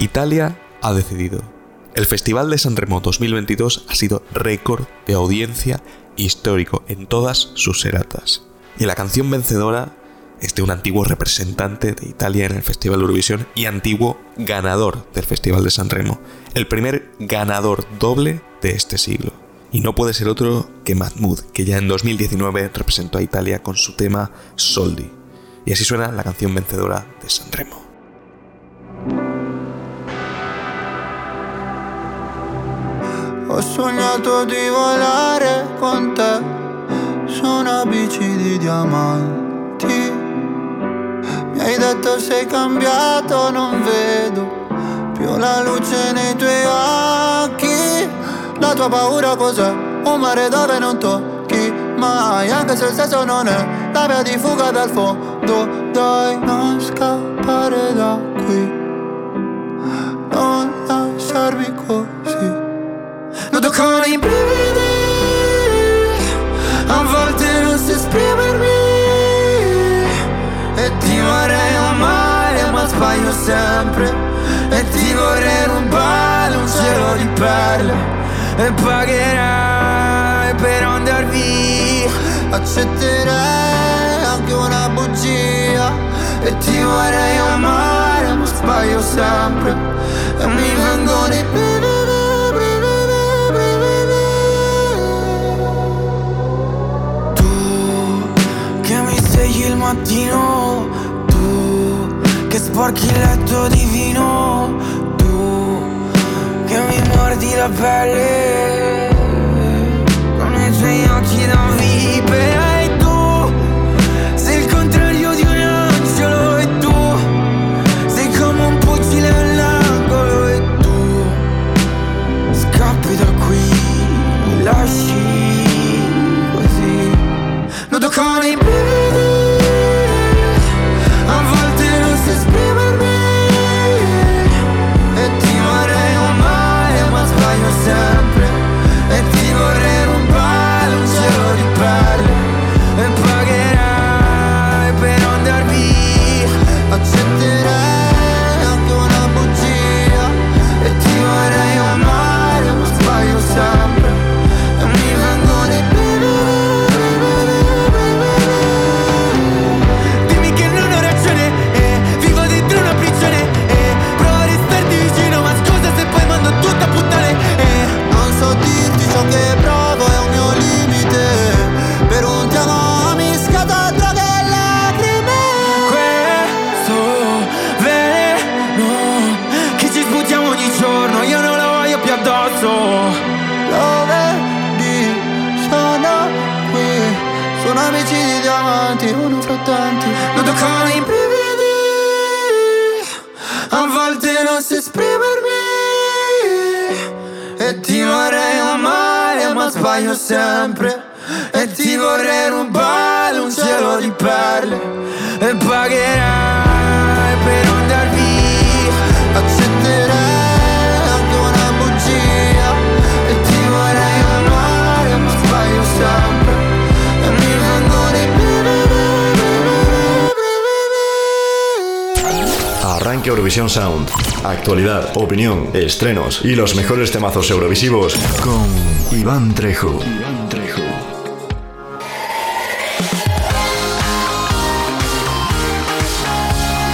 Italia ha decidido. El Festival de San Remo 2022 ha sido récord de audiencia histórico en todas sus seratas. Y la canción vencedora es de un antiguo representante de Italia en el Festival Eurovisión y antiguo ganador del Festival de San Remo. El primer ganador doble de este siglo. Y no puede ser otro que Mahmoud, que ya en 2019 representó a Italia con su tema Soldi. Y así suena la canción vencedora de San Remo. Ho sognato di volare con te su una bici di diamanti. Mi hai detto sei cambiato, non vedo più la luce nei tuoi occhi. La tua paura cos'è? Un mare dove non tocchi mai, anche se il senso non è la via di fuga dal fondo. Dai, non scappare da qui, non lasciarmi così. Noto con i brividi A volte non so esprimermi. E ti vorrei amare ma sbaglio sempre. E ti vorrei rubare un cielo di perle. E pagherai per andar via. Accetterei anche una bugia. E ti vorrei amare ma sbaglio sempre. E mi vengono i brividi il mattino Tu che sporchi il letto di vino Tu che mi mordi la pelle Arranque Eurovisión Sound. Actualidad, opinión, estrenos y los mejores temazos eurovisivos con Iván Trejo.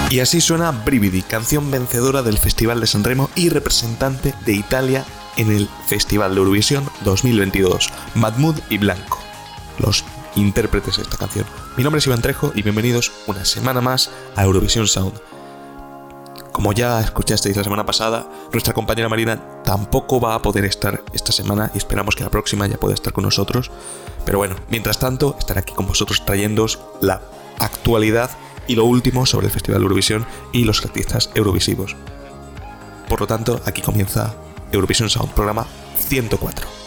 Y así suena Brividi, canción vencedora del Festival de San Remo y representante de Italia en el Festival de Eurovisión 2022, Mahmoud y Blanco, los intérpretes de esta canción. Mi nombre es Iván Trejo y bienvenidos una semana más a Eurovisión Sound. Como ya escuchasteis la semana pasada, nuestra compañera Marina tampoco va a poder estar esta semana y esperamos que la próxima ya pueda estar con nosotros. Pero bueno, mientras tanto, estaré aquí con vosotros trayéndoos la actualidad y lo último sobre el Festival Eurovisión y los artistas eurovisivos. Por lo tanto, aquí comienza Eurovisión Sound, programa 104.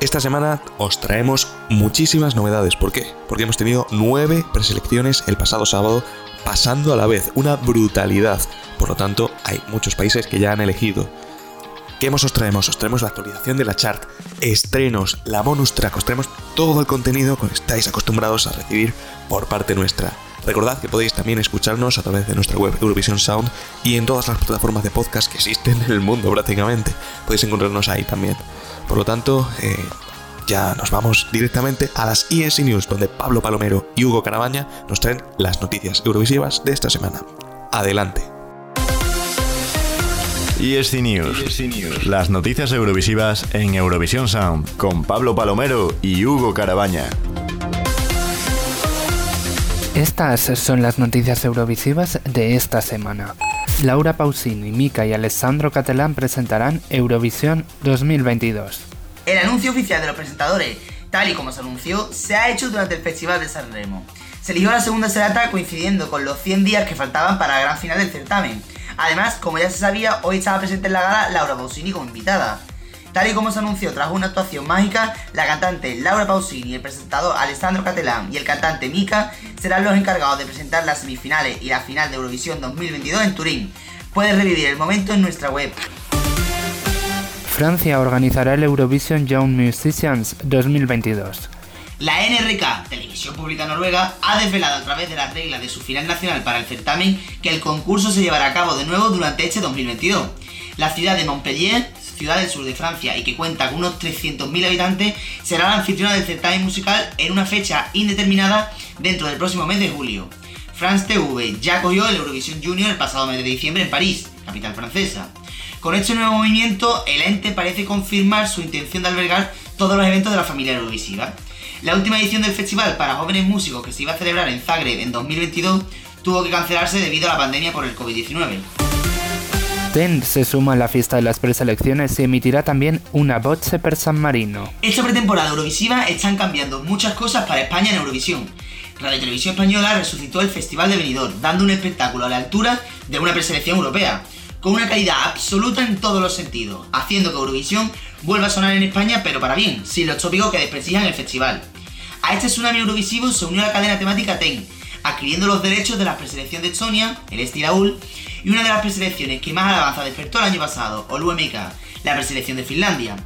Esta semana os traemos muchísimas novedades. ¿Por qué? Porque hemos tenido nueve preselecciones el pasado sábado pasando a la vez, una brutalidad. Por lo tanto, hay muchos países que ya han elegido. ¿Qué más os traemos? Os traemos la actualización de la chart, estrenos, la bonus track, os traemos todo el contenido que estáis acostumbrados a recibir por parte nuestra. Recordad que podéis también escucharnos a través de nuestra web Eurovision Sound y en todas las plataformas de podcast que existen en el mundo prácticamente. Podéis encontrarnos ahí también. Por lo tanto, eh, ya nos vamos directamente a las ESC News, donde Pablo Palomero y Hugo Carabaña nos traen las noticias eurovisivas de esta semana. Adelante. ESC News. News. Las noticias eurovisivas en Eurovisión Sound con Pablo Palomero y Hugo Carabaña. Estas son las noticias eurovisivas de esta semana. Laura Pausini, Mika y Alessandro Catalán presentarán Eurovisión 2022. El anuncio oficial de los presentadores, tal y como se anunció, se ha hecho durante el Festival de San Remo. Se eligió la segunda serata coincidiendo con los 100 días que faltaban para la gran final del certamen. Además, como ya se sabía, hoy estaba presente en la gala Laura Pausini como invitada. Tal y como se anunció tras una actuación mágica, la cantante Laura Pausini, el presentador Alessandro Catelán y el cantante Mika serán los encargados de presentar las semifinales y la final de Eurovisión 2022 en Turín. Puedes revivir el momento en nuestra web. Francia organizará el Eurovision Young Musicians 2022. La NRK, Televisión Pública Noruega, ha desvelado a través de las reglas de su final nacional para el certamen que el concurso se llevará a cabo de nuevo durante este 2022. La ciudad de Montpellier, ciudad del sur de Francia y que cuenta con unos 300.000 habitantes, será la anfitriona del certamen musical en una fecha indeterminada dentro del próximo mes de julio. France TV ya cogió el Eurovision Junior el pasado mes de diciembre en París, capital francesa. Con este nuevo movimiento, el ente parece confirmar su intención de albergar todos los eventos de la familia Eurovisiva. La última edición del festival para jóvenes músicos que se iba a celebrar en Zagreb en 2022 tuvo que cancelarse debido a la pandemia por el COVID-19. TEN se suma a la fiesta de las preselecciones y emitirá también una voce per San Marino. Esta pretemporada Eurovisiva están cambiando muchas cosas para España en Eurovisión. Radio Televisión Española resucitó el Festival de Benidorm, dando un espectáculo a la altura de una preselección europea con una calidad absoluta en todos los sentidos, haciendo que Eurovisión vuelva a sonar en España, pero para bien, sin los tópicos que desprestigian el festival. A este tsunami Eurovisivo se unió la cadena temática TEN, adquiriendo los derechos de la preselección de Estonia, el Estilaul, y una de las preselecciones que más alabanza despertó el año pasado, o UMK, la preselección de Finlandia.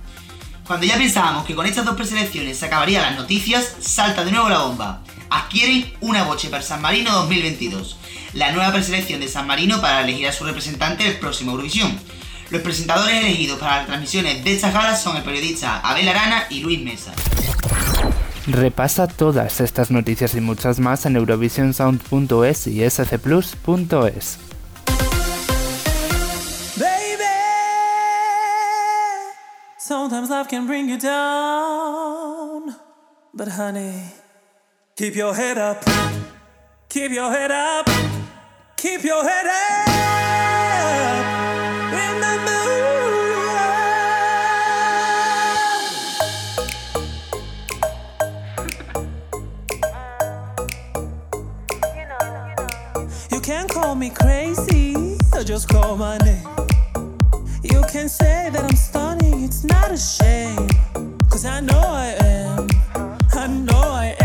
Cuando ya pensábamos que con estas dos preselecciones se acabarían las noticias, salta de nuevo la bomba. Adquieren una boche para San Marino 2022 la nueva preselección de San Marino para elegir a su representante del próximo Eurovisión. Los presentadores elegidos para las transmisiones de estas galas son el periodista Abel Arana y Luis Mesa. Repasa todas estas noticias y muchas más en eurovisionsound.es y scplus.es. Sometimes life can bring you down, but honey, keep your head up, keep your head up. Keep your head up in the You can call me crazy or just call my name. You can say that I'm stunning, it's not a shame. Cause I know I am. I know I am.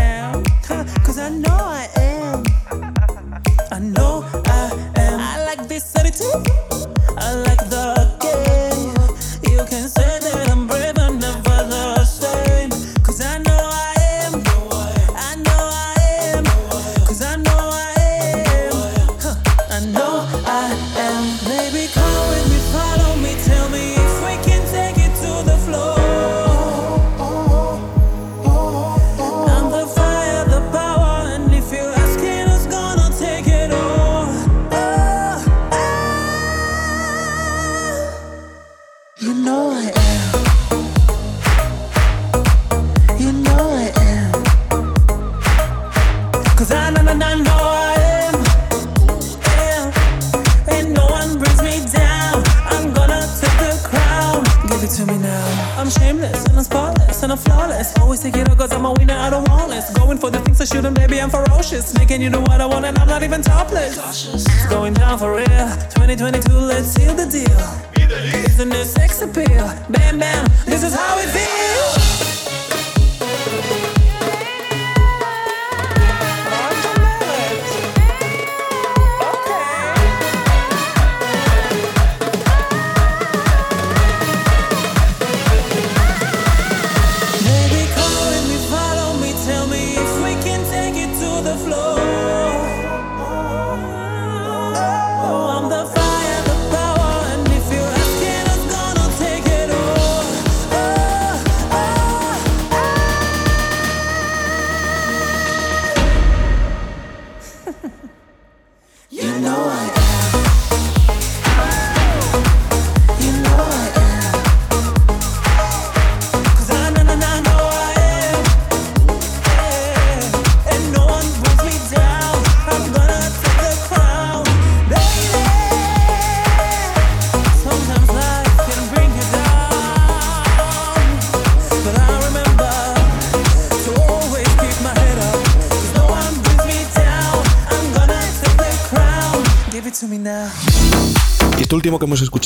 I'm shameless and I'm spotless and I'm flawless. Always take it up cause I'm a winner, I don't want less. Going for the things I shouldn't, baby, I'm ferocious. Making you do what I want and I'm not even topless. It's going down for real. 2022, let's seal the deal. Isn't this sex appeal? Bam, bam, this is how it feels.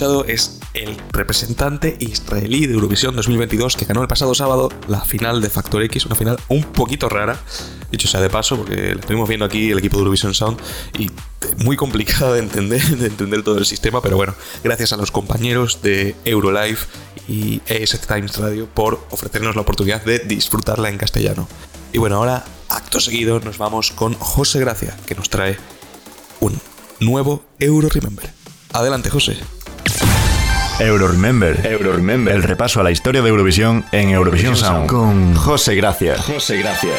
Es el representante israelí de Eurovisión 2022 que ganó el pasado sábado la final de Factor X, una final un poquito rara, dicho sea de paso, porque lo estuvimos viendo aquí el equipo de Eurovision Sound y muy complicado de entender, de entender todo el sistema, pero bueno, gracias a los compañeros de Eurolive y ESF Times Radio por ofrecernos la oportunidad de disfrutarla en castellano. Y bueno, ahora, acto seguido, nos vamos con José Gracia, que nos trae un nuevo Euro Remember. Adelante, José. Euro Remember, Euro Remember, el repaso a la historia de Eurovisión en Eurovisión Sound con José Gracia. José Gracia.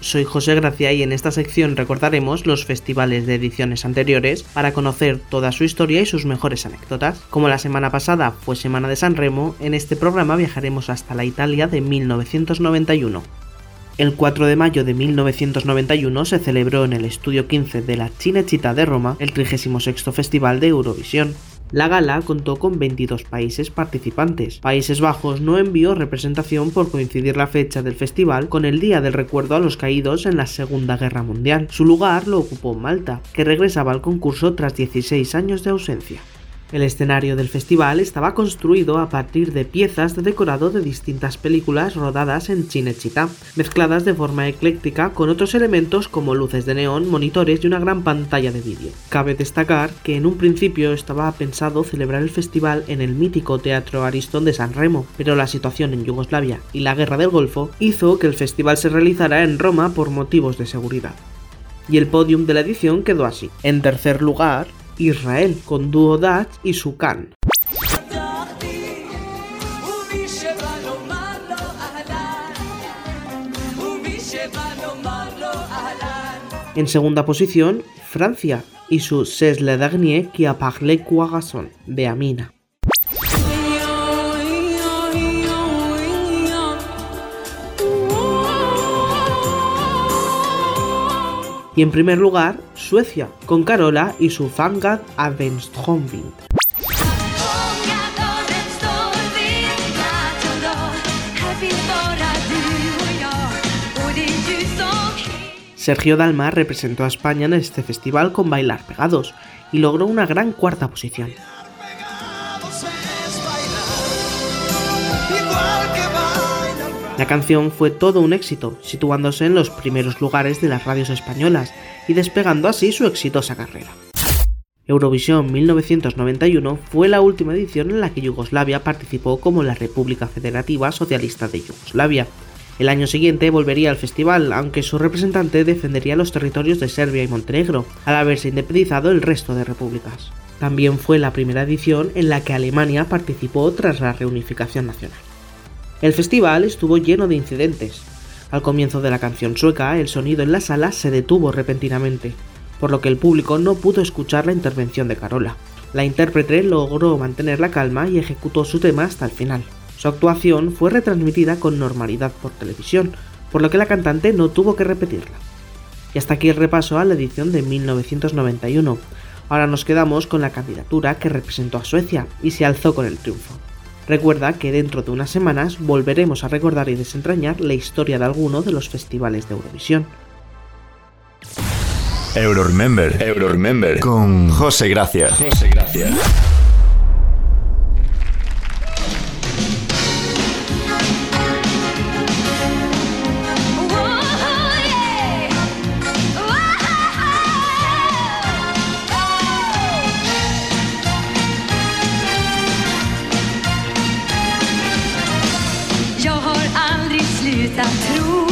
Soy José Gracia y en esta sección recordaremos los festivales de ediciones anteriores para conocer toda su historia y sus mejores anécdotas. Como la semana pasada fue Semana de San Remo, en este programa viajaremos hasta la Italia de 1991. El 4 de mayo de 1991 se celebró en el Estudio 15 de la Cinecittà de Roma el 36 Festival de Eurovisión. La gala contó con 22 países participantes. Países Bajos no envió representación por coincidir la fecha del festival con el Día del Recuerdo a los Caídos en la Segunda Guerra Mundial. Su lugar lo ocupó Malta, que regresaba al concurso tras 16 años de ausencia. El escenario del festival estaba construido a partir de piezas de decorado de distintas películas rodadas en Cinecittà, mezcladas de forma ecléctica con otros elementos como luces de neón, monitores y una gran pantalla de vídeo. Cabe destacar que en un principio estaba pensado celebrar el festival en el mítico Teatro Aristón de San Remo, pero la situación en Yugoslavia y la Guerra del Golfo hizo que el festival se realizara en Roma por motivos de seguridad. Y el podium de la edición quedó así. En tercer lugar, Israel con Duo Dutch y Sukan. En segunda posición, Francia y su C'est le dernier qui a parlé Corazon de Amina. Y en primer lugar, Suecia, con Carola y su Fangad Advenstromvind. Sergio Dalma representó a España en este festival con Bailar Pegados y logró una gran cuarta posición. La canción fue todo un éxito, situándose en los primeros lugares de las radios españolas y despegando así su exitosa carrera. Eurovisión 1991 fue la última edición en la que Yugoslavia participó como la República Federativa Socialista de Yugoslavia. El año siguiente volvería al festival, aunque su representante defendería los territorios de Serbia y Montenegro, al haberse independizado el resto de repúblicas. También fue la primera edición en la que Alemania participó tras la reunificación nacional. El festival estuvo lleno de incidentes. Al comienzo de la canción sueca, el sonido en la sala se detuvo repentinamente, por lo que el público no pudo escuchar la intervención de Carola. La intérprete logró mantener la calma y ejecutó su tema hasta el final. Su actuación fue retransmitida con normalidad por televisión, por lo que la cantante no tuvo que repetirla. Y hasta aquí el repaso a la edición de 1991. Ahora nos quedamos con la candidatura que representó a Suecia y se alzó con el triunfo. Recuerda que dentro de unas semanas volveremos a recordar y desentrañar la historia de alguno de los festivales de Eurovisión. Euro Remember, Euro Remember con José Gracia. José Gracia. utan tro.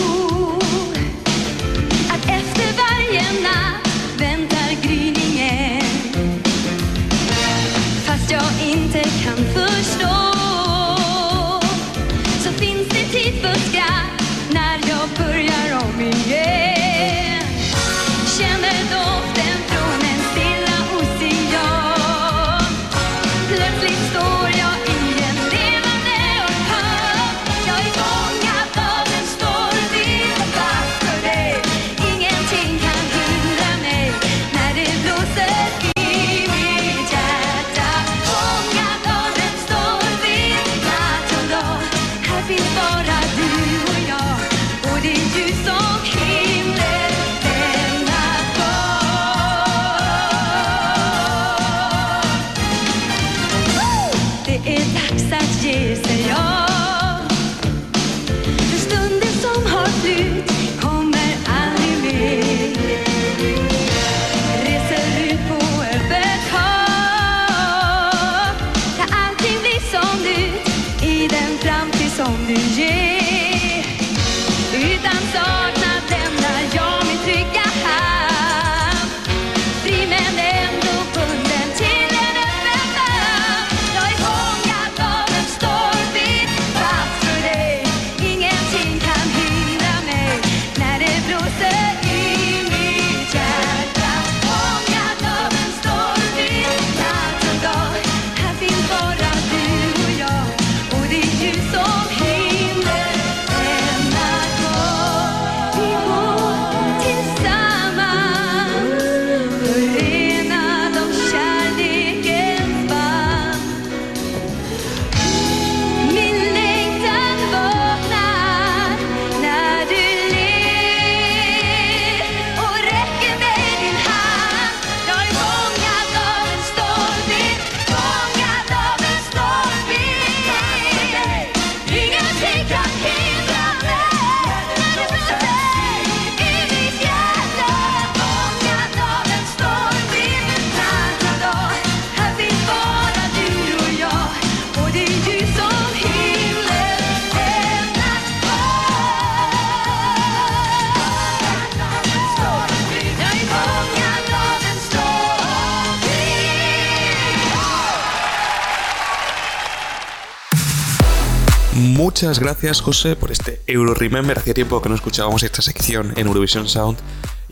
Muchas gracias, José, por este Euro Remember. Hacía tiempo que no escuchábamos esta sección en Eurovision Sound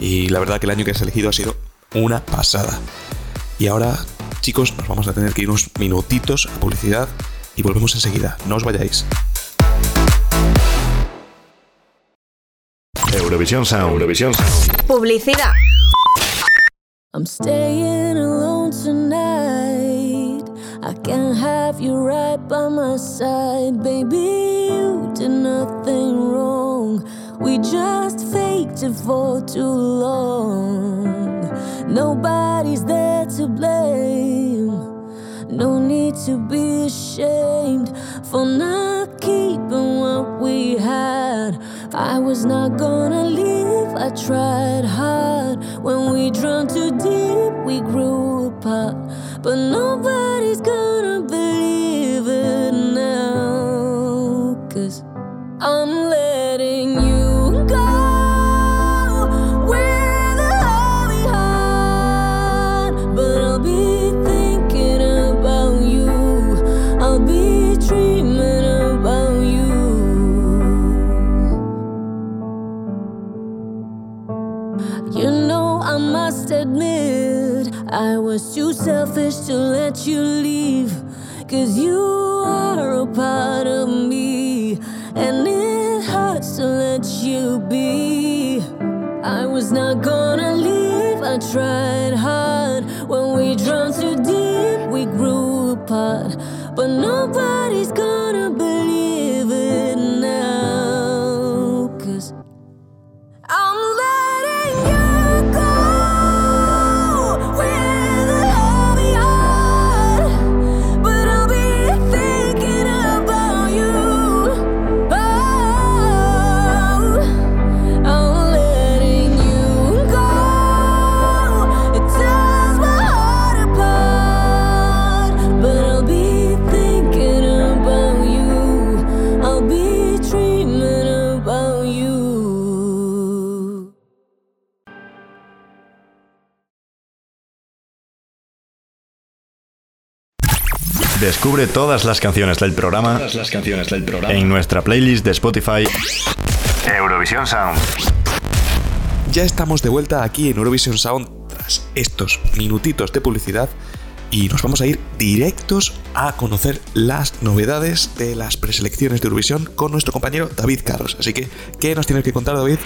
y la verdad que el año que has elegido ha sido una pasada. Y ahora, chicos, nos vamos a tener que ir unos minutitos a publicidad y volvemos enseguida. No os vayáis. Eurovisión Sound. Eurovisión Sound. Publicidad. I'm staying alone tonight. I can't have you right by my side, baby. You did nothing wrong. We just faked it for too long. Nobody's there to blame. No need to be ashamed for not keeping what we had. I was not gonna leave, I tried hard. When we drowned too deep, we grew apart. But nobody's gonna believe it now. Cause I'm to let you leave. Cause you are a part of me, and it hurts to let you be. I was not gonna leave, I tried hard. When we drowned too deep, we grew apart. But nobody's Descubre todas las canciones del programa, Todas las canciones del programa. en nuestra playlist de Spotify Eurovisión Sound. Ya estamos de vuelta aquí en Eurovision Sound tras estos minutitos de publicidad y nos vamos a ir directos a conocer las novedades de las preselecciones de Eurovisión con nuestro compañero David Carros. Así que, ¿qué nos tienes que contar, David?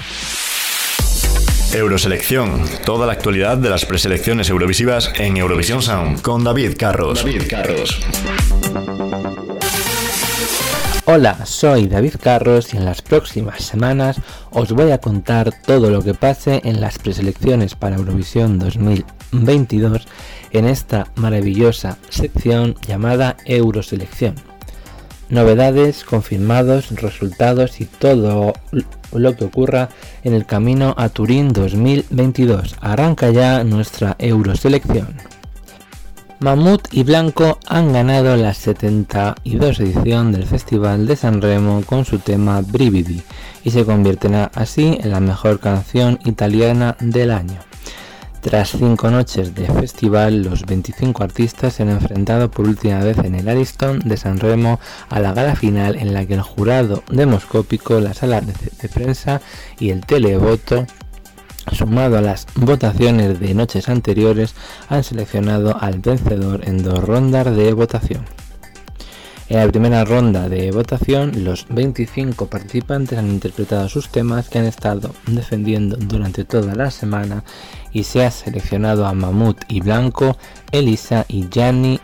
Euroselección. Toda la actualidad de las preselecciones eurovisivas en Eurovisión Sound con David Carros. David Carros. Hola, soy David Carros y en las próximas semanas os voy a contar todo lo que pase en las preselecciones para Eurovisión 2022 en esta maravillosa sección llamada Euroselección. Novedades, confirmados, resultados y todo lo que ocurra en el camino a Turín 2022. Arranca ya nuestra Euroselección. Mamut y Blanco han ganado la 72 edición del Festival de San Remo con su tema Brividi y se convierten así en la mejor canción italiana del año. Tras cinco noches de festival, los 25 artistas se han enfrentado por última vez en el Ariston de San Remo a la gala final en la que el jurado demoscópico, la sala de, de prensa y el televoto sumado a las votaciones de noches anteriores, han seleccionado al vencedor en dos rondas de votación. En la primera ronda de votación, los 25 participantes han interpretado sus temas que han estado defendiendo durante toda la semana y se ha seleccionado a Mamut y Blanco, Elisa y Gianni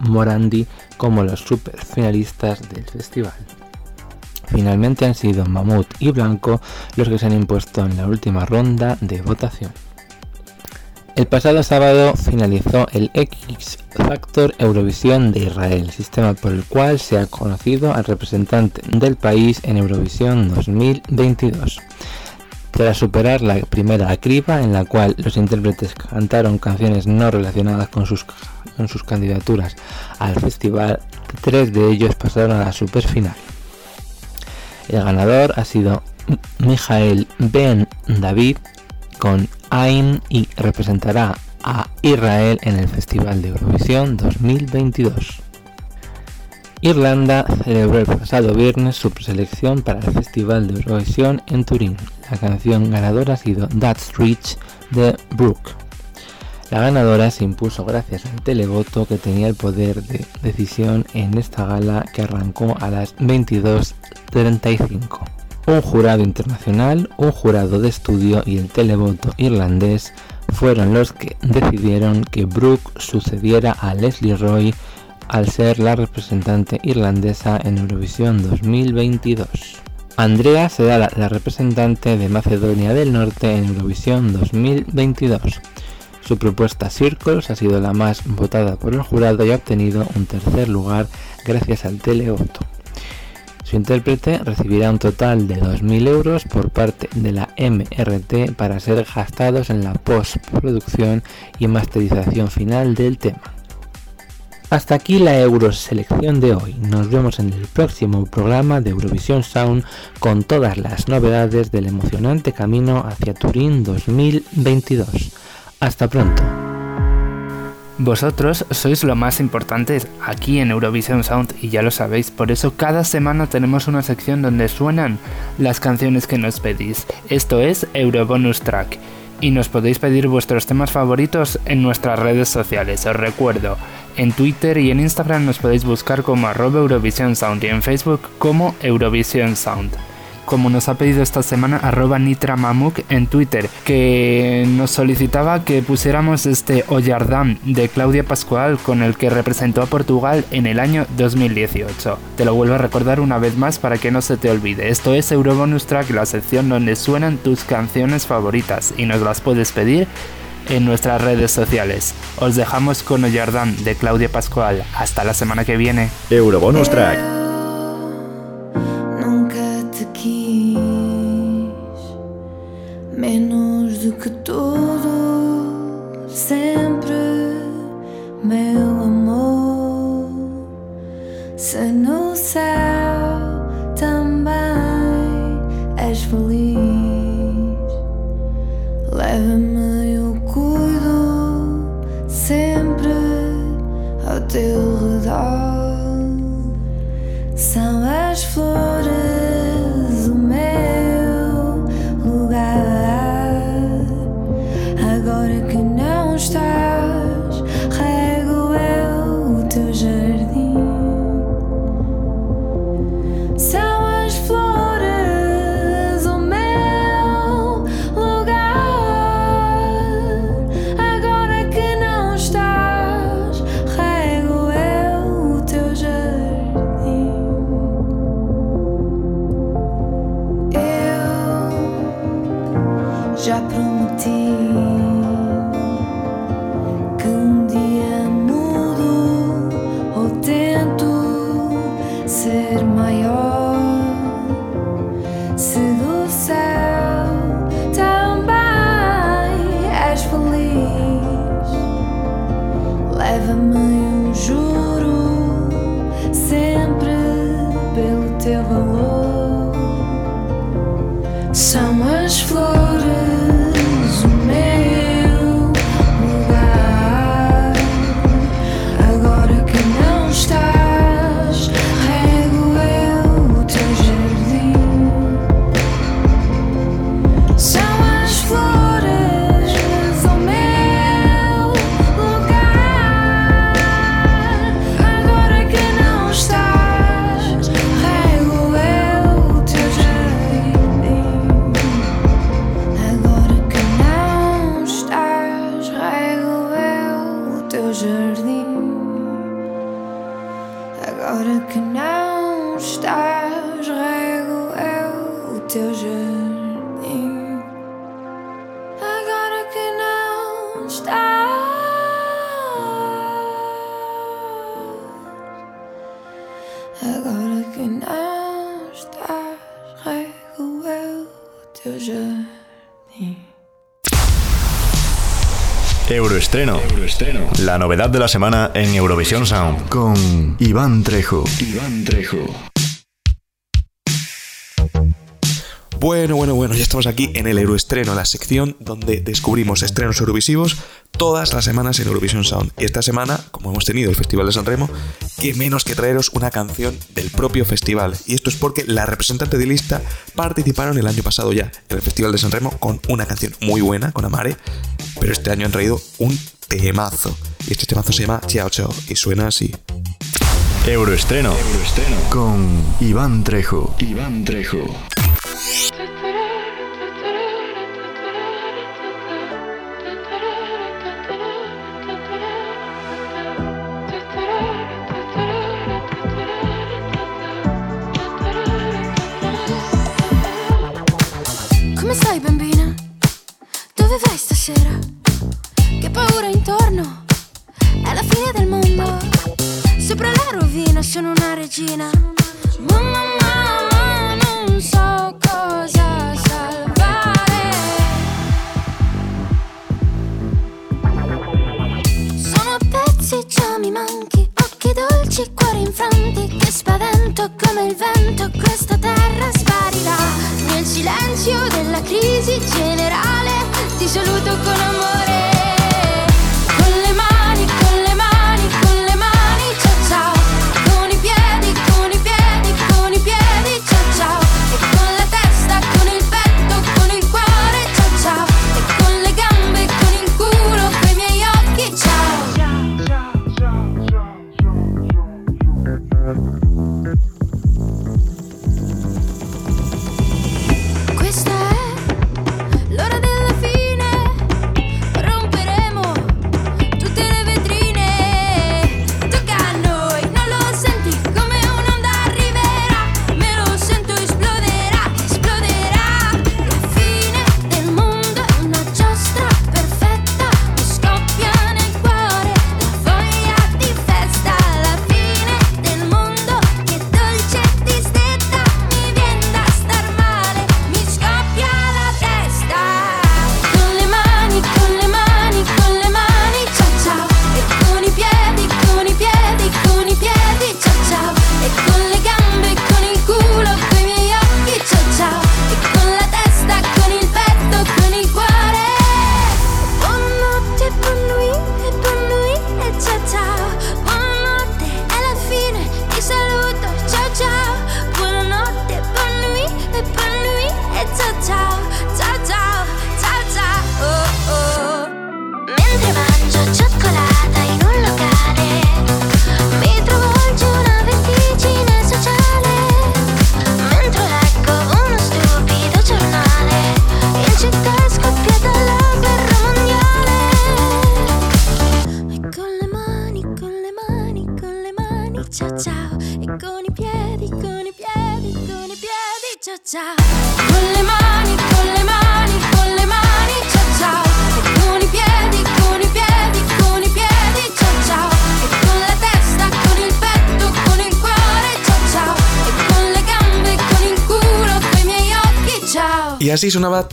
Morandi como los super finalistas del festival. Finalmente han sido Mamut y Blanco los que se han impuesto en la última ronda de votación. El pasado sábado finalizó el X Factor Eurovisión de Israel, sistema por el cual se ha conocido al representante del país en Eurovisión 2022. Tras superar la primera criba en la cual los intérpretes cantaron canciones no relacionadas con sus, con sus candidaturas al festival, tres de ellos pasaron a la superfinal. El ganador ha sido Mijael Ben David con Ain y representará a Israel en el Festival de Eurovisión 2022. Irlanda celebró el pasado viernes su preselección para el Festival de Eurovisión en Turín. La canción ganadora ha sido That's Rich de Brooke. La ganadora se impuso gracias al televoto que tenía el poder de decisión en esta gala que arrancó a las 22.35. Un jurado internacional, un jurado de estudio y el televoto irlandés fueron los que decidieron que Brooke sucediera a Leslie Roy al ser la representante irlandesa en Eurovisión 2022. Andrea será la, representante de Macedonia del Norte en Eurovisión 2022. Su propuesta Circles ha sido la más votada por el jurado y ha obtenido un tercer lugar gracias al televoto. Su intérprete recibirá un total de 2.000 euros por parte de la MRT para ser gastados en la postproducción y masterización final del tema. Hasta aquí la Euroselección de hoy. Nos vemos en el próximo programa de Eurovisión Sound con todas las novedades del emocionante camino hacia Turín 2022. Hasta pronto. Vosotros sois lo más importante aquí en Eurovision Sound y ya lo sabéis, por eso cada semana tenemos una sección donde suenan las canciones que nos pedís. Esto es Eurobonus Track y nos podéis pedir vuestros temas favoritos en nuestras redes sociales. Os recuerdo, en Twitter y en Instagram nos podéis buscar como arroba Eurovision Sound y en Facebook como Eurovision Sound como nos ha pedido esta semana arroba nitramamuk en Twitter, que nos solicitaba que pusiéramos este Ollardam de Claudia Pascual con el que representó a Portugal en el año 2018. Te lo vuelvo a recordar una vez más para que no se te olvide. Esto es Eurobonus Track, la sección donde suenan tus canciones favoritas y nos las puedes pedir en nuestras redes sociales. Os dejamos con Ollardam de Claudia Pascual. Hasta la semana que viene. Eurobonus Track. Menos do que tudo, eu juro sempre pelo teu valor. São as flores. La novedad de la semana en Eurovisión Sound. Con Iván Trejo. Iván Trejo. Bueno, bueno, bueno, ya estamos aquí en el Euroestreno, la sección donde descubrimos estrenos eurovisivos todas las semanas en Eurovision Sound. Y esta semana, como hemos tenido el Festival de San Remo, qué menos que traeros una canción del propio festival. Y esto es porque la representante de lista participaron el año pasado ya en el Festival de San Remo con una canción muy buena, con Amare, pero este año han traído un temazo. Y este temazo se llama Chao Chao y suena así. Euroestreno. Euroestreno. Con Iván Trejo. Iván Trejo.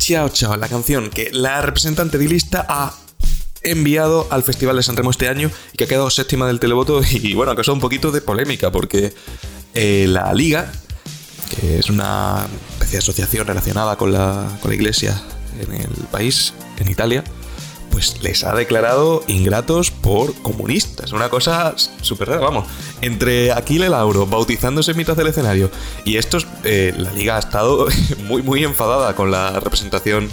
Chao Chao, la canción que la representante de lista ha enviado al Festival de San Remo este año y que ha quedado séptima del televoto y bueno, ha causado un poquito de polémica porque eh, la Liga, que es una especie de asociación relacionada con la, con la iglesia en el país, en Italia, pues les ha declarado ingratos por comunistas. Una cosa súper rara, vamos. Entre Aquile Lauro bautizándose en mitad del escenario y estos, eh, la liga ha estado muy, muy enfadada con la representación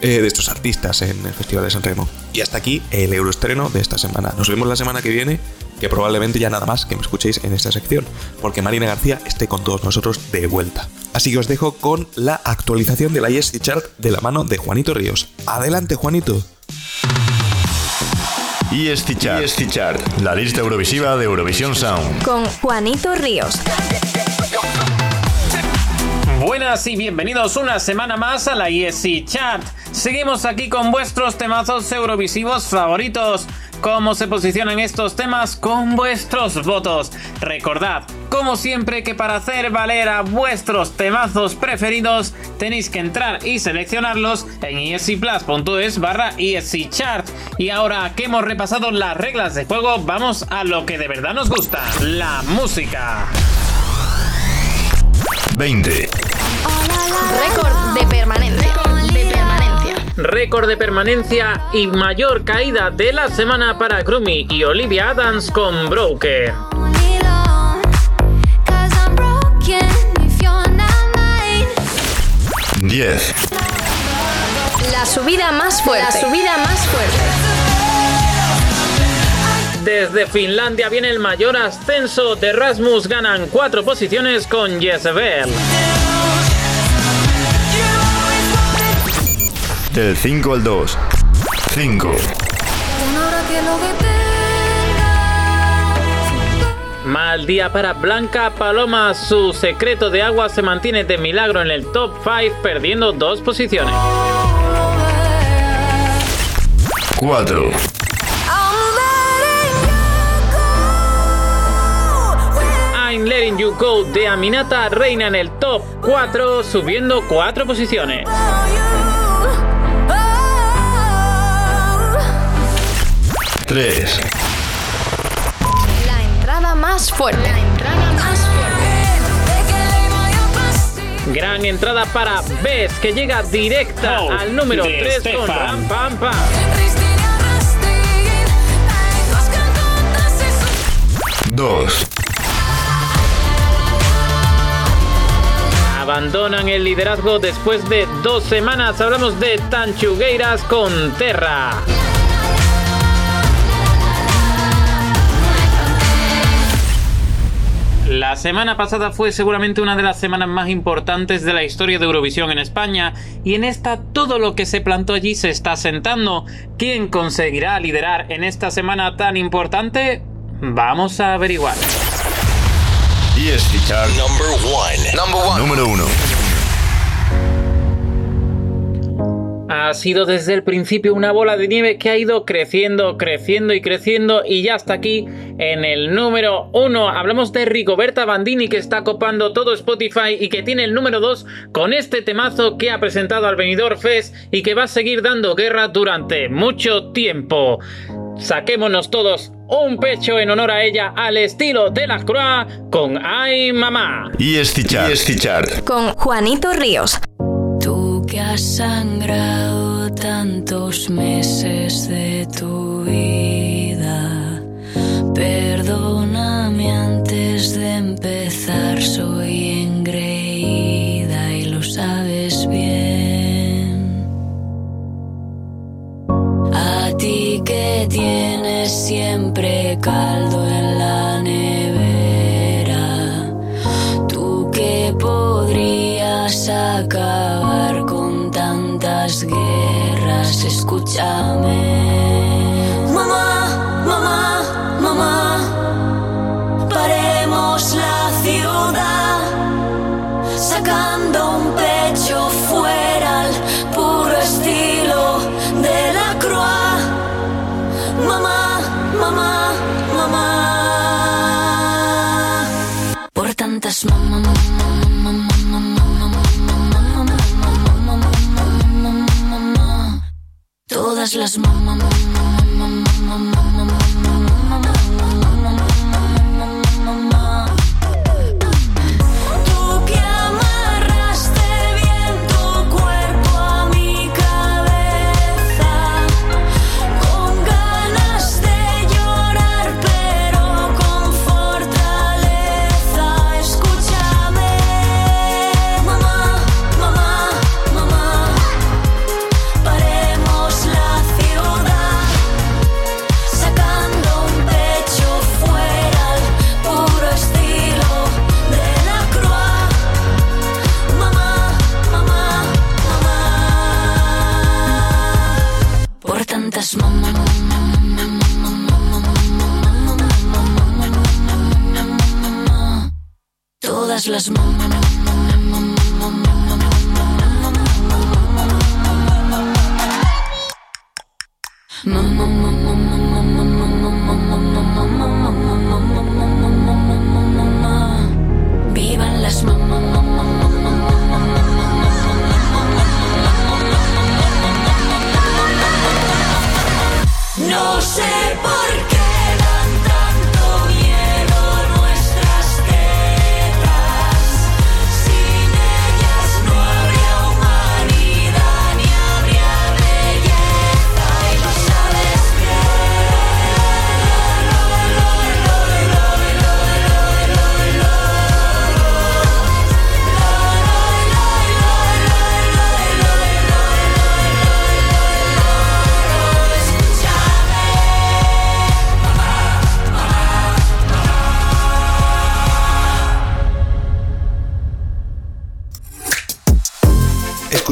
eh, de estos artistas en el Festival de San Remo. Y hasta aquí el euroestreno de esta semana. Nos vemos la semana que viene, que probablemente ya nada más que me escuchéis en esta sección, porque Marina García esté con todos nosotros de vuelta. Así que os dejo con la actualización de la Chart de la mano de Juanito Ríos. Adelante, Juanito. Chart. ESC Chart. La lista eurovisiva de Eurovisión Sound. Con Juanito Ríos. Buenas y bienvenidos una semana más a la ESC Chat. Seguimos aquí con vuestros temazos eurovisivos favoritos. ¿Cómo se posicionan estos temas? Con vuestros votos. Recordad, como siempre, que para hacer valer a vuestros temazos preferidos tenéis que entrar y seleccionarlos en escplus.es barra Chart. Y ahora que hemos repasado las reglas de juego, vamos a lo que de verdad nos gusta, la música. 20. Récord de permanencia. Récord de permanencia y mayor caída de la semana para Grumi y Olivia Adams con Broker. 10. La subida más fuerte. La subida más fuerte. Desde Finlandia viene el mayor ascenso de Rasmus. Ganan cuatro posiciones con Jezebel. Del 5 al 2. 5. Mal día para Blanca Paloma. Su secreto de agua se mantiene de milagro en el top 5, perdiendo dos posiciones. 4. I'm Letting You Go de Aminata reina en el top 4, subiendo 4 posiciones. 3. La entrada más fuerte. La entrada más fuerte. Gran entrada para Bess, que llega directa Oh, al número de 3 con. Ram Pam Pam. 2. Abandonan el liderazgo después de dos semanas. Hablamos de Tanchugueiras con Terra. La semana pasada fue seguramente una de las semanas más importantes de la historia de Eurovisión en España y en esta todo lo que se plantó allí se está sentando. ¿Quién conseguirá liderar en esta semana tan importante? Vamos a averiguar. ESC Chart Number one. Number one. número 1. Ha sido desde el principio una bola de nieve que ha ido creciendo, creciendo y creciendo y ya está aquí en el número uno. Hablamos de Rigoberta Bandini que está copando todo Spotify y que tiene el número 2 con este temazo que ha presentado al Benidorm Fest y que va a seguir dando guerra durante mucho tiempo. Saquémonos todos un pecho en honor a ella al estilo de la Croix con Ay Mamá. ESC Chart. ESC Chart. Con Juanito Ríos. Que has sangrado tantos meses de tu vida, perdóname antes de empezar, soy engreída y lo sabes bien. A ti que tienes siempre caldo en la escúchame. Las mamá,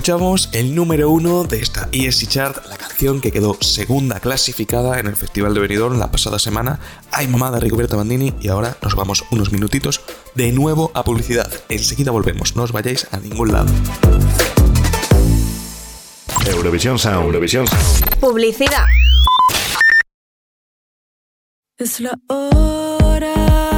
Escuchamos el número uno de esta ESC Chart, la canción que quedó segunda clasificada en el Festival de Benidorm la pasada semana. Ay mamá de Rigoberta Bandini y ahora nos vamos unos minutitos de nuevo a publicidad. Enseguida volvemos, no os vayáis a ningún lado. Eurovisión Sound. Eurovisión Sound. Publicidad. Es la hora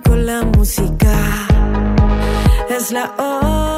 con la música. Es la hora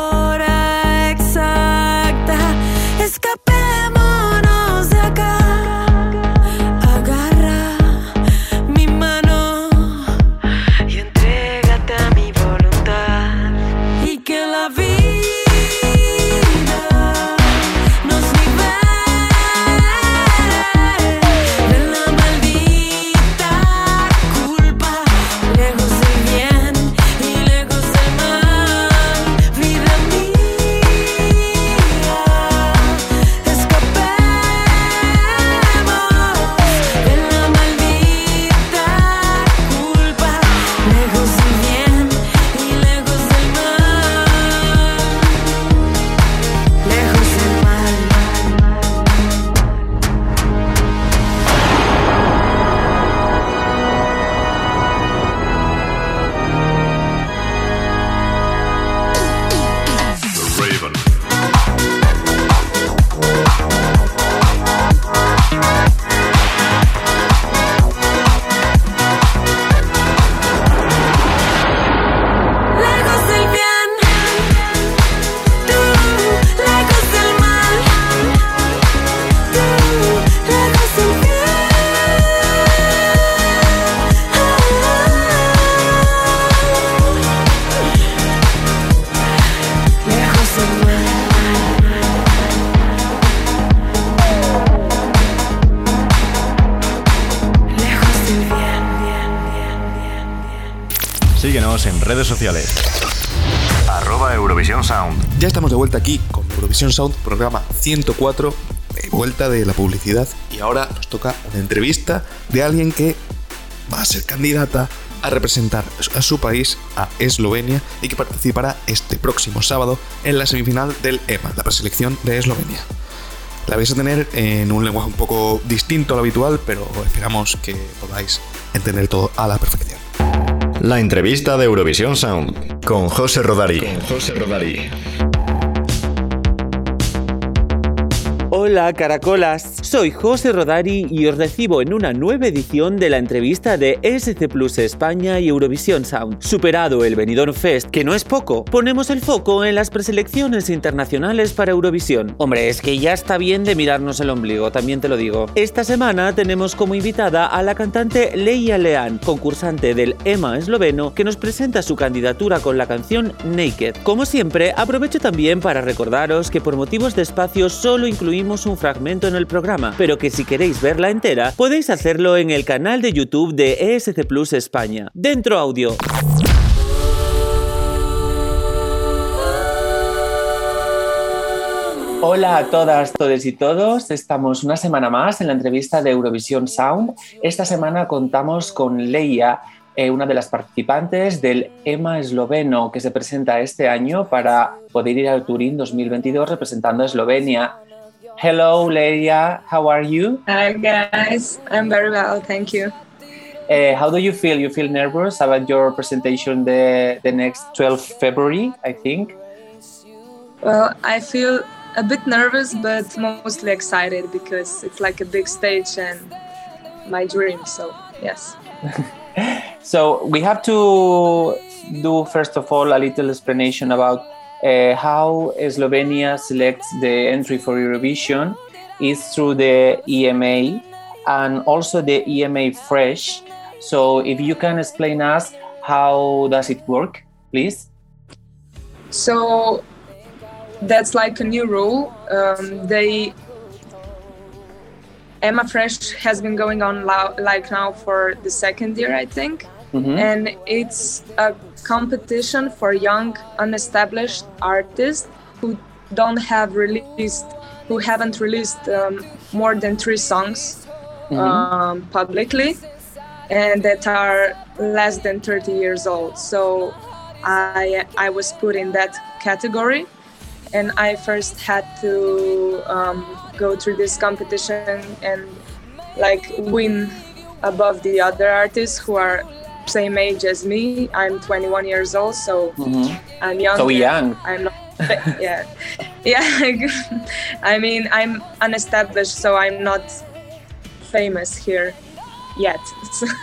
sociales. Arroba Eurovisión Sound. Ya estamos de vuelta aquí con Eurovisión Sound, programa 104, de vuelta de la publicidad. Y ahora nos toca una entrevista de alguien que va a ser candidata a representar a su país, a Eslovenia, y que participará este próximo sábado en la semifinal del EMA, la preselección de Eslovenia. La vais a tener en un lenguaje un poco distinto al habitual, pero esperamos que podáis entender todo a la perfección. La entrevista de Eurovisión Sound con José Rodari. José Rodari. Hola caracolas, soy José Rodari y os recibo en una nueva edición de la entrevista de SC Plus España y Eurovisión Sound. Superado el Benidorm Fest, que no es poco, ponemos el foco en las preselecciones internacionales para Eurovisión. Hombre, es que ya está bien de mirarnos el ombligo, también te lo digo. Esta semana tenemos como invitada a la cantante Leia Leán, concursante del EMA esloveno, que nos presenta su candidatura con la canción Naked. Como siempre, aprovecho también para recordaros que por motivos de espacio solo incluimos un fragmento en el programa, pero que si queréis verla entera, podéis hacerlo en el canal de YouTube de ESC Plus España. Dentro audio. Hola a todas, todos y todos. Estamos una semana más en la entrevista de Eurovisión Sound. Esta semana contamos con Leia, eh, una de las participantes del EMA esloveno que se presenta este año para poder ir al Turín 2022 representando a Eslovenia. Hello, Leia. How are you? Hi guys, I'm very well, thank you. Uh, how do you feel? You feel nervous about your presentation the, the next 12 February, I think? Well, I feel a bit nervous, but mostly excited because it's like a big stage and my dream. So yes. So we have to do first of all a little explanation about uh, how Slovenia selects the entry for Eurovision is through the EMA and also the EMA Fresh. So if you can explain us how does it work, please? So that's like a new rule. Um, they Emma Fresh has been going on like now for the second year, I think. Mhm. And it's a competition for young, unestablished artists who don't have released, who haven't released um, more than three songs. um, publicly and that are less than 30 years old. So I, I was put in that category and I first had to um, go through this competition and like win above the other artists who are same age as me. I'm 21 years old, so I'm young. So young. I'm not. yeah, yeah. I mean, I'm unestablished, so I'm not famous here yet.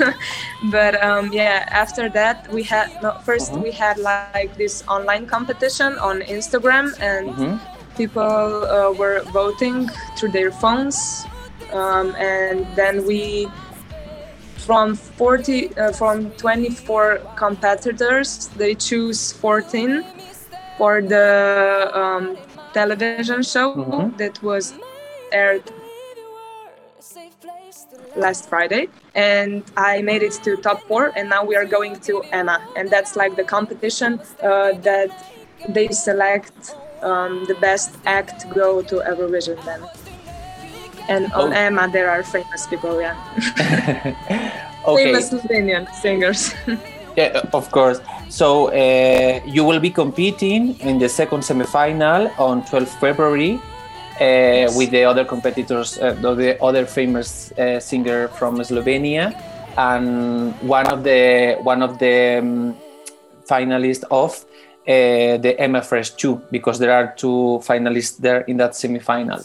but um, yeah, after that we had no, 1st we had like this online competition on Instagram, and Mhm. people uh, were voting through their phones, um, and then we from 40 uh, from 24 competitors they choose 14 for the um, television show that was aired last Friday, and I made it to top four, and now we are going to Emma, and that's like the competition uh, that they select um, the best act to go to Eurovision then. And on Oh. Emma, there are famous people, yeah. Okay. Famous Slovenian singers. Yeah, of course. So uh, you will be competing in the second semifinal on 12 February uh, with the other competitors, uh, the- the other famous uh, singer from Slovenia, and one of the one of the um, finalists of uh, the Fresh 2 because there are two finalists there in that semifinal.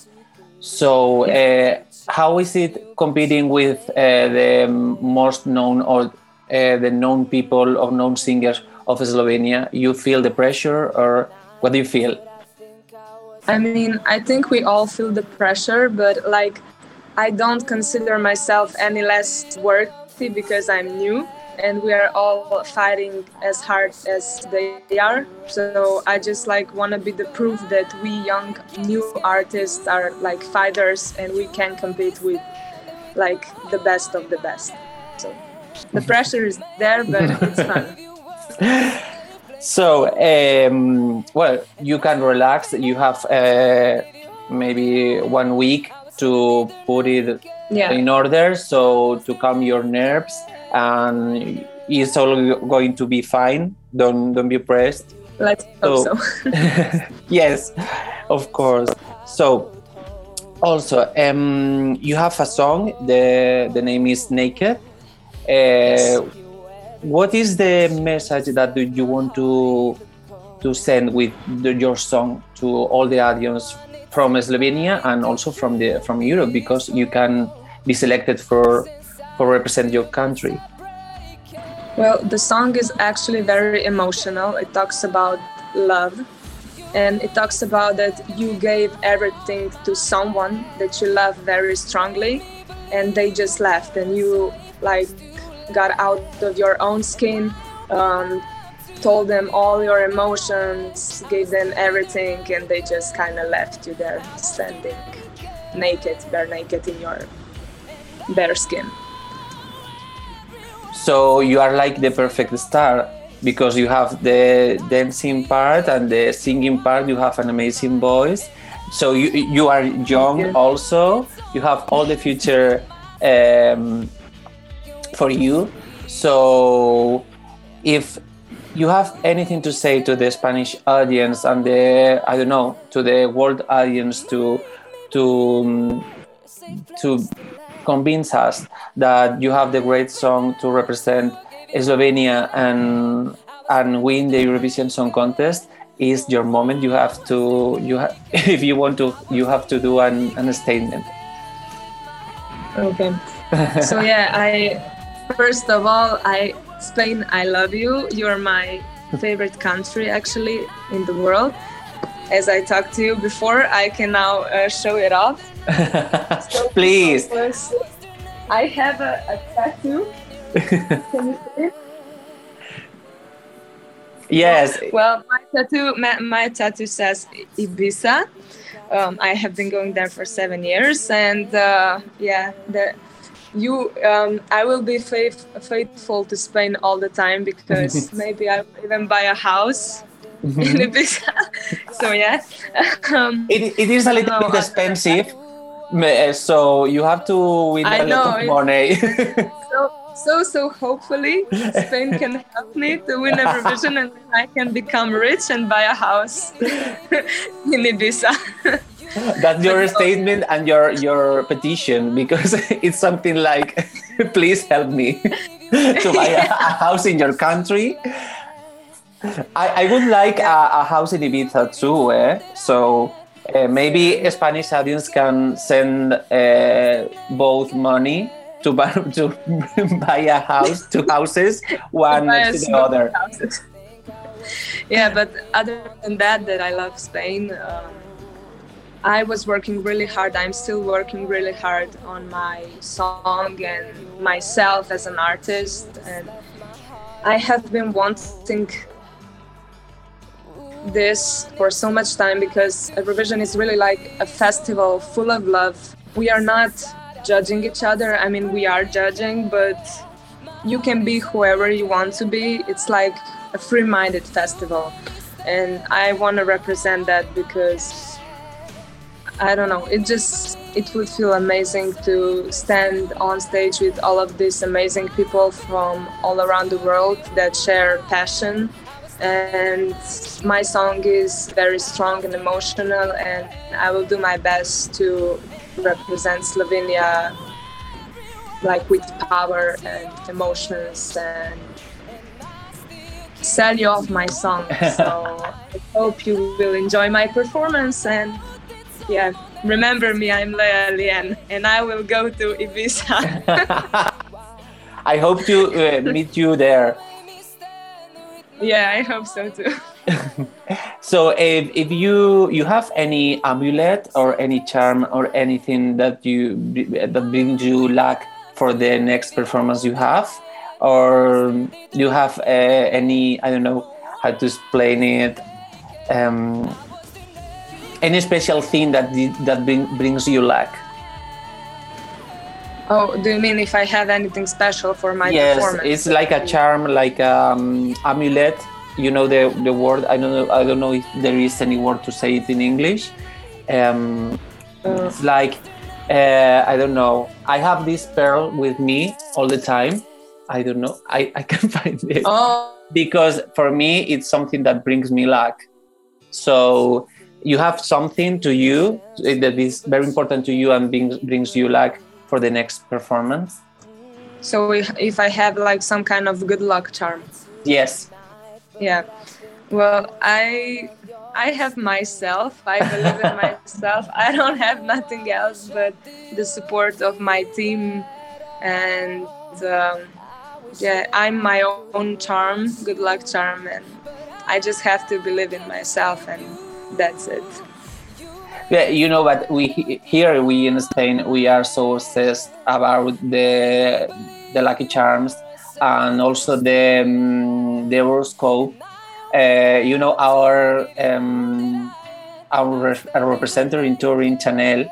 So, uh, how is it competing with uh, the most known or uh, the known people or known singers of Slovenia? You feel the pressure, or what do you feel? I mean, I think we all feel the pressure, but like, I don't consider myself any less worthy because I'm new and we are all fighting as hard as they are. So I just like want to be the proof that we young new artists are like fighters and we can compete with like the best of the best. So the pressure is there, but it's fun. So, um, well, you can relax. You have uh, maybe one week to put it Yeah. in order, so to calm your nerves, and it's all going to be fine. Don't don't be pressed. Let's hope so. yes, of course. So, also, um, you have a song. the The name is Naked. Uh, What is the message that do you want to to send with the, your song to all the audience from Slovenia and also from the from Europe because you can be selected for for represent your country. Well, the song is actually very emotional. It talks about love and it talks about that you gave everything to someone that you love very strongly and they just left and you like got out of your own skin um, told them all your emotions gave them everything and they just kind of left you there standing naked bare naked in your bare skin So you are like the perfect star because you have the dancing part and the singing part. You have an amazing voice. So you you are young also. You have all the future um, for you. So if you have anything to say to the Spanish audience and the I don't know to the world audience to to um, to convince us that you have the great song to represent Slovenia and and win the Eurovision Song Contest is your moment. You have to you ha- if you want to you have to do an, an statement. Okay. so yeah, I first of all, I Spain, I love you. You're my favorite country actually in the world. As I talked to you before, I can now uh, show it off. Please. I have a, a tattoo. Can you see it? Yes. Well, my tattoo, my, my tattoo says Ibiza. Um, I have been going there for seven years, and uh, yeah, the, you, um, I will be faith, faithful to Spain all the time because maybe I will even buy a house in Ibiza. so yeah, um, It, it is a little bit expensive, So you have to win I a know, lot of money. So, so, so hopefully Spain can help me to win Eurovision and I can become rich and buy a house in Ibiza. That's your statement and your your petition because it's something like, please help me to buy a, a house in your country. I, I would like a, a house in Ibiza too, eh? So uh, maybe Spanish audience can send uh, both money to buy, to buy a house, two houses, one next to the other. houses. yeah, but other than that, that I love Spain. Um, I was working really hard. I'm still working really hard on my song and myself as an artist. And I have been wanting this for so much time because Eurovision is really like a festival full of love. We are not judging each other. I mean, we are judging, but you can be whoever you want to be. It's like a free minded festival. And I want to represent that because I don't know, it just it would feel amazing to stand on stage with all of these amazing people from all around the world that share passion and my song is very strong and emotional and I will do my best to represent Slovenia like with power and emotions and sell you off my song. So I hope you will enjoy my performance and yeah, remember me, I'm Leia Lien and I will go to Ibiza. I hope to uh, meet you there. yeah, I hope so too. So if, if you you have any amulet or any charm or anything that you that brings you luck for the next performance you have, or you have uh, any I don't know how to explain it, um, any special thing that that bring, brings you luck. Oh, do you mean if I have anything special for my yes, performance? it's like a charm, like um, amulet. You know the the word. I don't know. I don't know if there is any word to say it in English. Um, Uh. it's like uh, I don't know. I have this pearl with me all the time. I don't know. I I can find it Oh, because for me it's something that brings me luck. So you have something to you that is very important to you and brings brings you luck for the next performance. so if, if I have like some kind of good luck charm. Yes. Yeah. Well, I I have myself. I believe in myself. I don't have nothing else but the support of my team, and um, yeah, I'm my own charm, good luck charm, and I just have to believe in myself, and that's it. Yeah, you know, but we here we in Spain we are so obsessed about the the lucky charms and also the um, the horoscope. Uh, you know, our um, our, our representative in Turin, Chanel,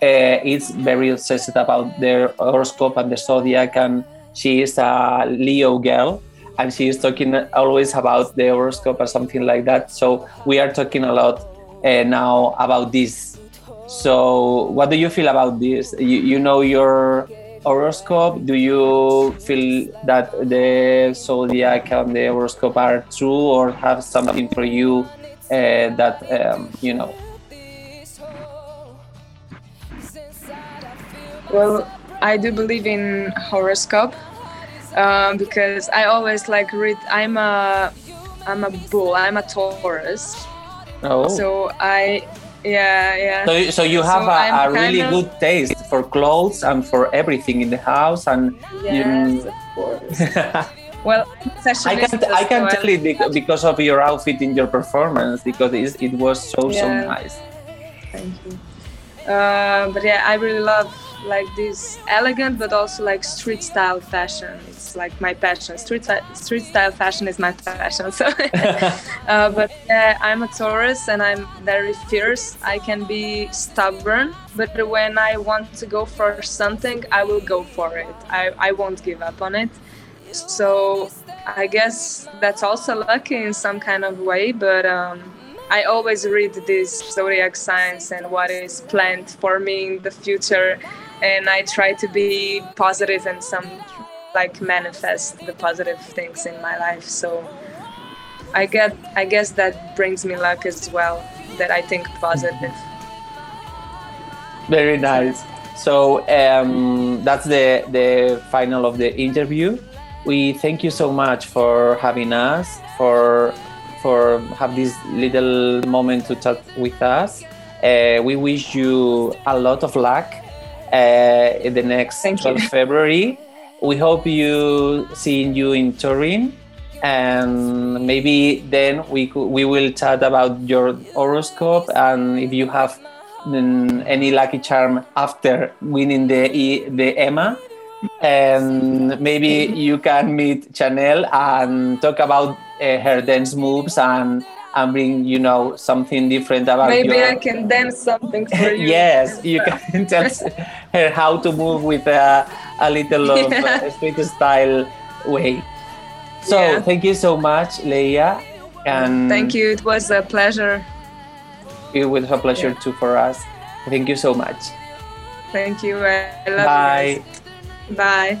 uh, is very obsessed about the horoscope and the zodiac, and she is a Leo girl, and she is talking always about the horoscope or something like that. So we are talking a lot uh, now about this. So, what do you feel about this? You, you know your horoscope. Do you feel that the zodiac and the horoscope are true, or have something for you uh, that um, you know? Well, I do believe in horoscope um, because I always like read. I'm a I'm a bull. I'm a Taurus. Oh. So I yeah yeah. So, so you have So a, a really of- good taste for clothes and for everything in the house, and Yes, you, of course. well, I can I can tell it because of your outfit in your performance because it's, it was so so nice. Thank you. Uh, but yeah, I really love like this elegant but also like street style fashion. It's like my passion. Street street style fashion is my passion. So, uh, but yeah, I'm a Taurus and I'm very fierce. I can be stubborn, but when I want to go for something, I will go for it. I, I won't give up on it. So I guess that's also lucky in some kind of way, but um, I always read these zodiac signs and what is planned for me in the future, and I try to be positive and some like manifest the positive things in my life. So I get, I guess that brings me luck as well. That I think positive. Very nice. So um, that's the the final of the interview. We thank you so much for having us, for for have this little moment to chat with us. Uh, we wish you a lot of luck uh, in the next 12 February. We hope you seeing you in Turin, and maybe then we could, we will chat about your horoscope and if you have mm, any lucky charm after winning the E- the Emma. And maybe you can meet Chanel and talk about uh, her dance moves and and bring you know something different about Maybe your I can dance something for you. yes, you can tell her how to move with a, a little of Yeah. uh, street style way. So Yeah. thank you so much, Leia, and Thank you. It was a pleasure. It was a pleasure too for us. Thank you so much. Thank you. I I love Bye. you. Bye.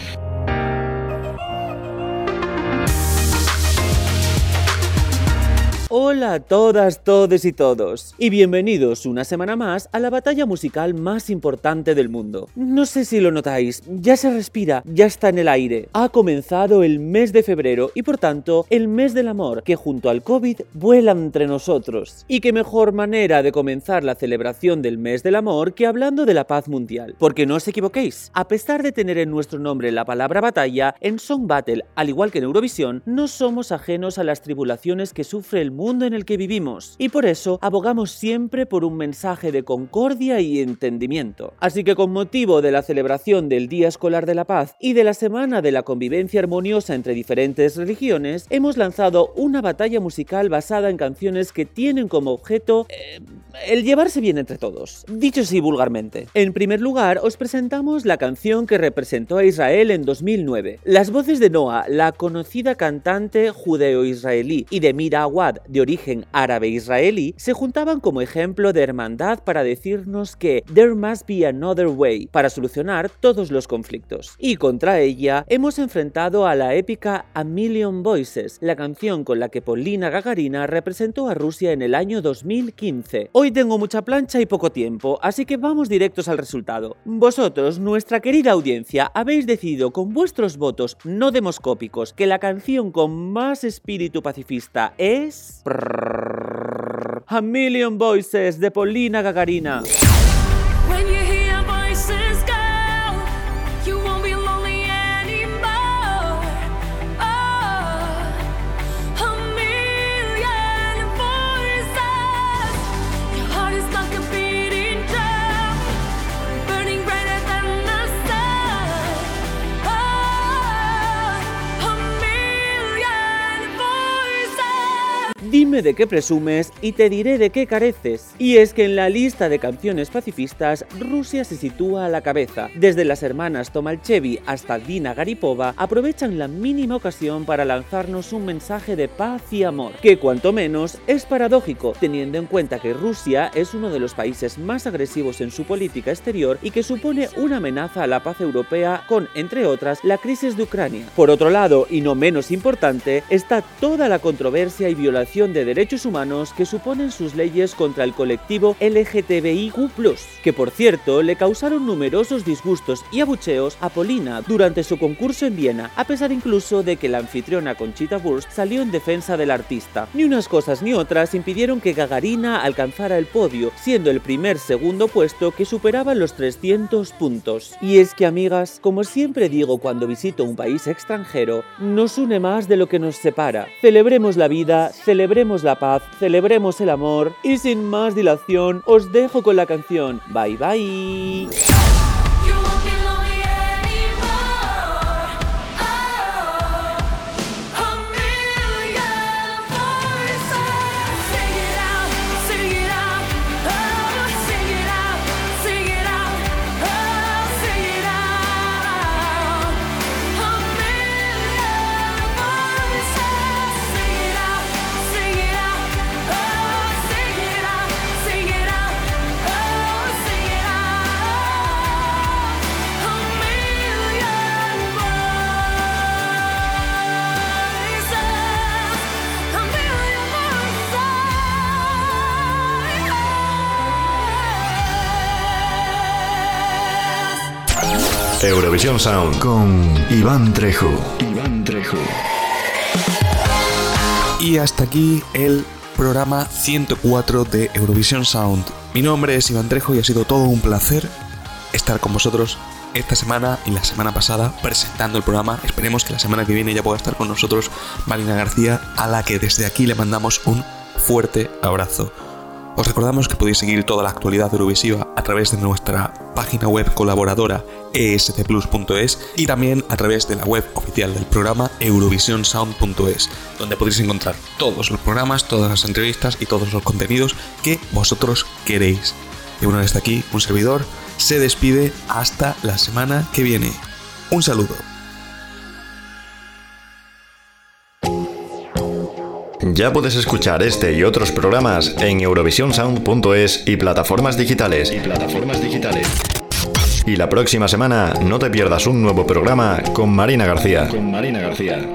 Hola a todas, todes y todos, y bienvenidos una semana más a la batalla musical más importante del mundo. No sé si lo notáis, ya se respira, ya está en el aire. Ha comenzado el mes de febrero y por tanto el mes del amor, que junto al COVID vuela entre nosotros. Y qué mejor manera de comenzar la celebración del mes del amor que hablando de la paz mundial. Porque no os equivoquéis, a pesar de tener en nuestro nombre la palabra batalla, en Song Battle, al igual que en Eurovisión, no somos ajenos a las tribulaciones que sufre el mundo en el que vivimos. Y por eso abogamos siempre por un mensaje de concordia y entendimiento. Así que con motivo de la celebración del Día Escolar de la Paz y de la Semana de la Convivencia Armoniosa entre diferentes religiones, hemos lanzado una batalla musical basada en canciones que tienen como objeto eh, el llevarse bien entre todos. Dicho así vulgarmente. En primer lugar, os presentamos la canción que representó a Israel en 2009. Las voces de Noah, la conocida cantante judeo-israelí, y de Mira Awad, de origen árabe-israelí, se juntaban como ejemplo de hermandad para decirnos que there must be another way para solucionar todos los conflictos. Y contra ella hemos enfrentado a la épica A Million Voices, la canción con la que Polina Gagarina representó a Rusia en el año 2015. Hoy tengo mucha plancha y poco tiempo, así que vamos directos al resultado. Vosotros, nuestra querida audiencia, habéis decidido con vuestros votos no demoscópicos que la canción con más espíritu pacifista es... A Million Voices de Polina Gagarina. Dime de qué presumes y te diré de qué careces. Y es que en la lista de canciones pacifistas, Rusia se sitúa a la cabeza. Desde las hermanas Tomalchevi hasta Dina Garipova aprovechan la mínima ocasión para lanzarnos un mensaje de paz y amor, que cuanto menos es paradójico, teniendo en cuenta que Rusia es uno de los países más agresivos en su política exterior y que supone una amenaza a la paz europea con, entre otras, la crisis de Ucrania. Por otro lado, y no menos importante, está toda la controversia y violación de derechos humanos que suponen sus leyes contra el colectivo LGTBIQ+, que por cierto le causaron numerosos disgustos y abucheos a Polina durante su concurso en Viena, a pesar incluso de que la anfitriona Conchita Wurst salió en defensa del artista. Ni unas cosas ni otras impidieron que Gagarina alcanzara el podio, siendo el primer segundo puesto que superaba los 300 puntos. Y es que amigas, como siempre digo cuando visito un país extranjero, nos une más de lo que nos separa. Celebremos la vida, celebremos la paz, celebremos el amor y sin más dilación os dejo con la canción. Bye bye. Sound con Iván Trejo. Iván Trejo. Y hasta aquí el programa 104 de Eurovisión Sound. Mi nombre es Iván Trejo y ha sido todo un placer estar con vosotros esta semana y la semana pasada presentando el programa. Esperemos que la semana que viene ya pueda estar con nosotros Marina García, a la que desde aquí le mandamos un fuerte abrazo. Os recordamos que podéis seguir toda la actualidad Eurovisiva a través de nuestra página web colaboradora escplus.es y también a través de la web oficial del programa eurovisionsound.es, donde podéis encontrar todos los programas, todas las entrevistas y todos los contenidos que vosotros queréis. Y bueno, desde aquí, un servidor se despide hasta la semana que viene. Un saludo. Ya puedes escuchar este y otros programas en eurovisionsound.es y plataformas digitales. Y plataformas digitales. Y la próxima semana no te pierdas un nuevo programa con Marina García. Con Marina García.